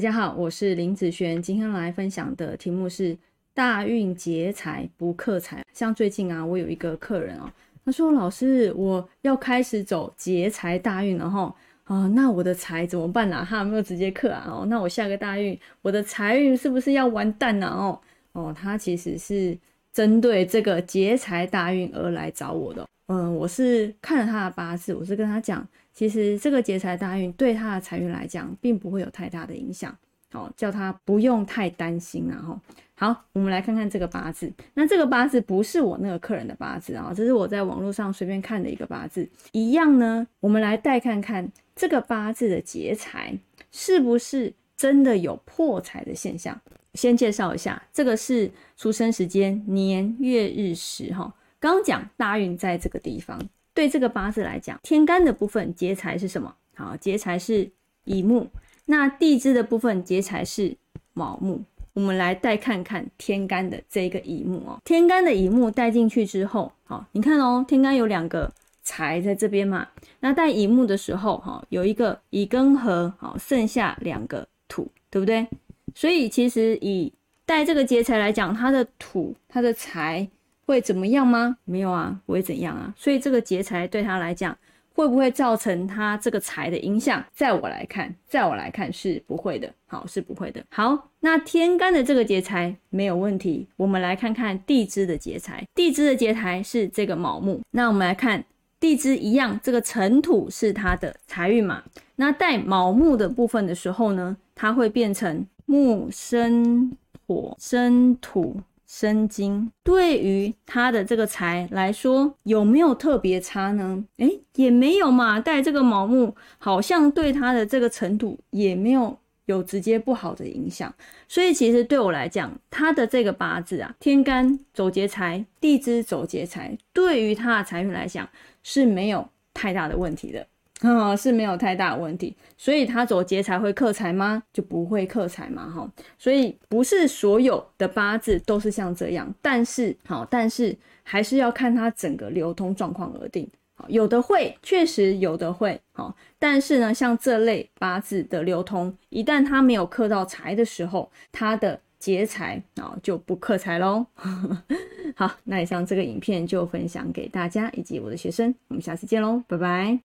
大家好，我是林子璇，今天来分享的题目是大运劫财不克财。像最近啊，我有一个客人哦，他说老师，我要开始走劫财大运了哈，啊，那我的财怎么办呢？他有没有直接克啊？哦，那我下个大运，我的财运是不是要完蛋了？哦，哦，他其实是针对这个劫财大运而来找我的。嗯，我是看了他的八字，我是跟他讲。其实这个劫财大运对他的财运来讲，并不会有太大的影响，好，叫他不用太担心然后好，我们来看看这个八字。那这个八字不是我那个客人的八字啊，这是我在网络上随便看的一个八字。一样呢，我们来带看看这个八字的劫财是不是真的有破财的现象。先介绍一下，这个是出生时间年月日时哈。刚讲大运在这个地方。对这个八字来讲，天干的部分劫财是什么？好，劫财是乙木。那地支的部分劫财是卯木。我们来带看看天干的这个乙木哦。天干的乙木带进去之后，好，你看哦，天干有两个财在这边嘛。那带乙木的时候，哈，有一个乙庚合，好，剩下两个土，对不对？所以其实以带这个劫财来讲，它的土，它的财。会怎么样吗？没有啊，不会怎样啊。所以这个劫财对他来讲，会不会造成他这个财的影响？在我来看，在我来看是不会的。好，是不会的。好，那天干的这个劫财没有问题。我们来看看地支的劫财。地支的劫财是这个卯木。那我们来看地支一样，这个辰土是它的财运嘛？那带卯木的部分的时候呢，它会变成木生火生土。生金对于他的这个财来说有没有特别差呢？诶，也没有嘛。带这个卯木好像对他的这个尘土也没有有直接不好的影响。所以其实对我来讲，他的这个八字啊，天干走劫财，地支走劫财，对于他的财运来讲是没有太大的问题的。啊，是没有太大的问题，所以他走劫财会克财吗？就不会克财嘛，哈，所以不是所有的八字都是像这样，但是好，但是还是要看它整个流通状况而定，有的会，确实有的会，好，但是呢，像这类八字的流通，一旦它没有克到财的时候，它的劫财啊就不克财喽。好，那以上这个影片就分享给大家以及我的学生，我们下次见喽，拜拜。